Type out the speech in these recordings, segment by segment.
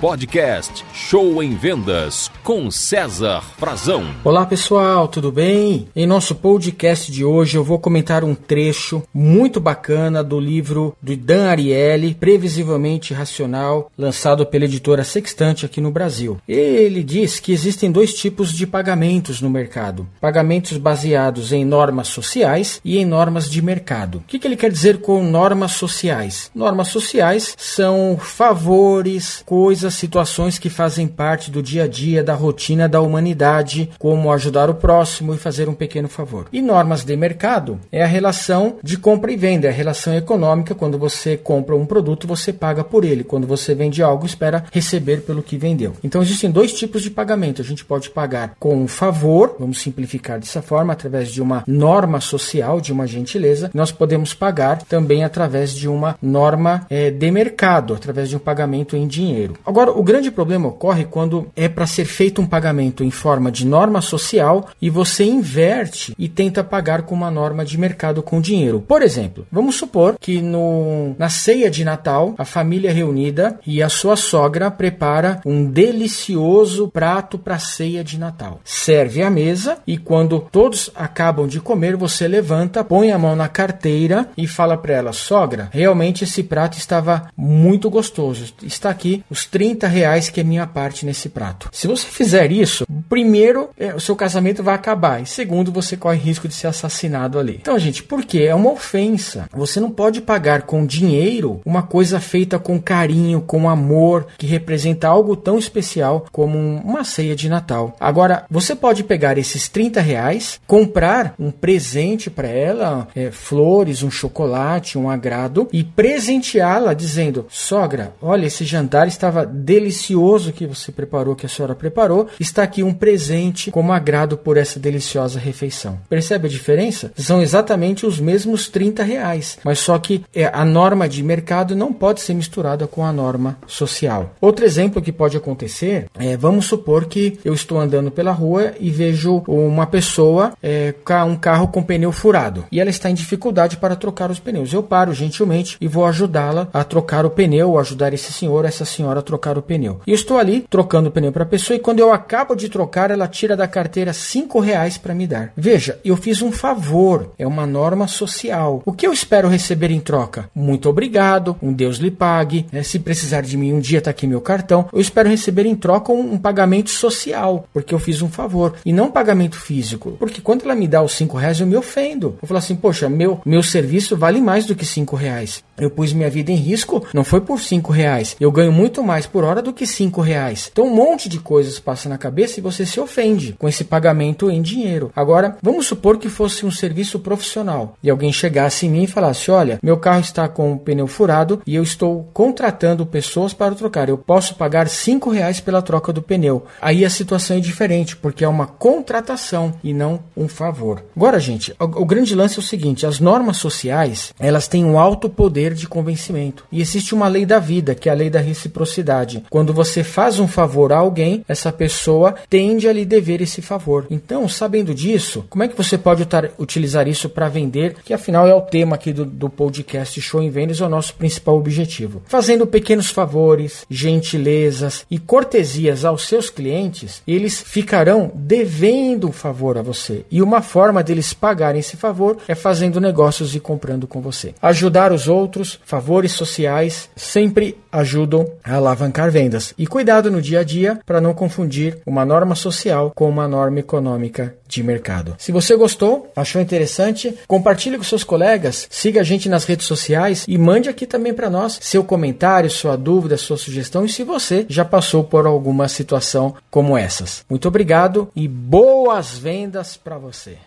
podcast Show em Vendas com César Frazão. Olá pessoal, tudo bem? Em nosso podcast de hoje eu vou comentar um trecho muito bacana do livro do Dan Ariely, Previsivelmente Racional, lançado pela editora Sextante aqui no Brasil. Ele diz que existem dois tipos de pagamentos no mercado: pagamentos baseados em normas sociais e em normas de mercado. O que, que ele quer dizer com normas sociais? Normas sociais são favores, coisas as situações que fazem parte do dia a dia, da rotina da humanidade, como ajudar o próximo e fazer um pequeno favor. E normas de mercado é a relação de compra e venda, é a relação econômica. Quando você compra um produto, você paga por ele. Quando você vende algo, espera receber pelo que vendeu. Então existem dois tipos de pagamento. A gente pode pagar com um favor, vamos simplificar dessa forma, através de uma norma social, de uma gentileza. Nós podemos pagar também através de uma norma é, de mercado, através de um pagamento em dinheiro. Agora, o grande problema ocorre quando é para ser feito um pagamento em forma de norma social e você inverte e tenta pagar com uma norma de mercado com dinheiro. Por exemplo, vamos supor que no, na ceia de Natal, a família reunida e a sua sogra prepara um delicioso prato para a ceia de Natal. Serve à mesa e quando todos acabam de comer, você levanta, põe a mão na carteira e fala para ela: "Sogra, realmente esse prato estava muito gostoso. Está aqui os 30 30 reais que é minha parte nesse prato. Se você fizer isso, primeiro, é, o seu casamento vai acabar. E segundo, você corre risco de ser assassinado ali. Então, gente, por quê? É uma ofensa. Você não pode pagar com dinheiro uma coisa feita com carinho, com amor, que representa algo tão especial como uma ceia de Natal. Agora, você pode pegar esses 30 reais, comprar um presente para ela, é, flores, um chocolate, um agrado, e presenteá-la dizendo: sogra, olha, esse jantar estava delicioso que você preparou, que a senhora preparou, está aqui um presente como agrado por essa deliciosa refeição. Percebe a diferença? São exatamente os mesmos 30 reais, mas só que é, a norma de mercado não pode ser misturada com a norma social. Outro exemplo que pode acontecer é, vamos supor que eu estou andando pela rua e vejo uma pessoa é, com um carro com pneu furado e ela está em dificuldade para trocar os pneus. Eu paro gentilmente e vou ajudá-la a trocar o pneu, ajudar esse senhor, essa senhora a trocar trocar o pneu. E estou ali trocando o pneu para a pessoa e quando eu acabo de trocar, ela tira da carteira cinco reais para me dar. Veja, eu fiz um favor, é uma norma social. O que eu espero receber em troca? Muito obrigado, um Deus lhe pague. Né? Se precisar de mim um dia, tá aqui meu cartão. Eu espero receber em troca um, um pagamento social, porque eu fiz um favor e não um pagamento físico. Porque quando ela me dá os cinco reais, eu me ofendo. Eu falo assim, poxa, meu meu serviço vale mais do que cinco reais. Eu pus minha vida em risco, não foi por cinco reais. Eu ganho muito mais por hora do que cinco reais. Então um monte de coisas passa na cabeça e você se ofende com esse pagamento em dinheiro. Agora, vamos supor que fosse um serviço profissional e alguém chegasse em mim e falasse: Olha, meu carro está com o pneu furado e eu estou contratando pessoas para trocar. Eu posso pagar cinco reais pela troca do pneu. Aí a situação é diferente, porque é uma contratação e não um favor. Agora, gente, o, o grande lance é o seguinte: as normas sociais elas têm um alto poder de convencimento. E existe uma lei da vida, que é a lei da reciprocidade. Quando você faz um favor a alguém, essa pessoa tende a lhe dever esse favor. Então, sabendo disso, como é que você pode utilizar isso para vender? Que afinal é o tema aqui do, do podcast Show em Vendas, é o nosso principal objetivo. Fazendo pequenos favores, gentilezas e cortesias aos seus clientes, eles ficarão devendo um favor a você. E uma forma deles pagarem esse favor é fazendo negócios e comprando com você. Ajudar os outros, favores sociais, sempre ajudam a alavancar vendas. E cuidado no dia a dia para não confundir uma norma social com uma norma econômica de mercado. Se você gostou, achou interessante, compartilhe com seus colegas, siga a gente nas redes sociais e mande aqui também para nós seu comentário, sua dúvida, sua sugestão e se você já passou por alguma situação como essas. Muito obrigado e boas vendas para você.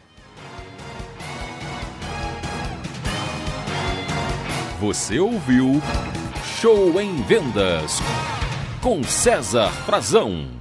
Você ouviu Show em Vendas com César Frazão.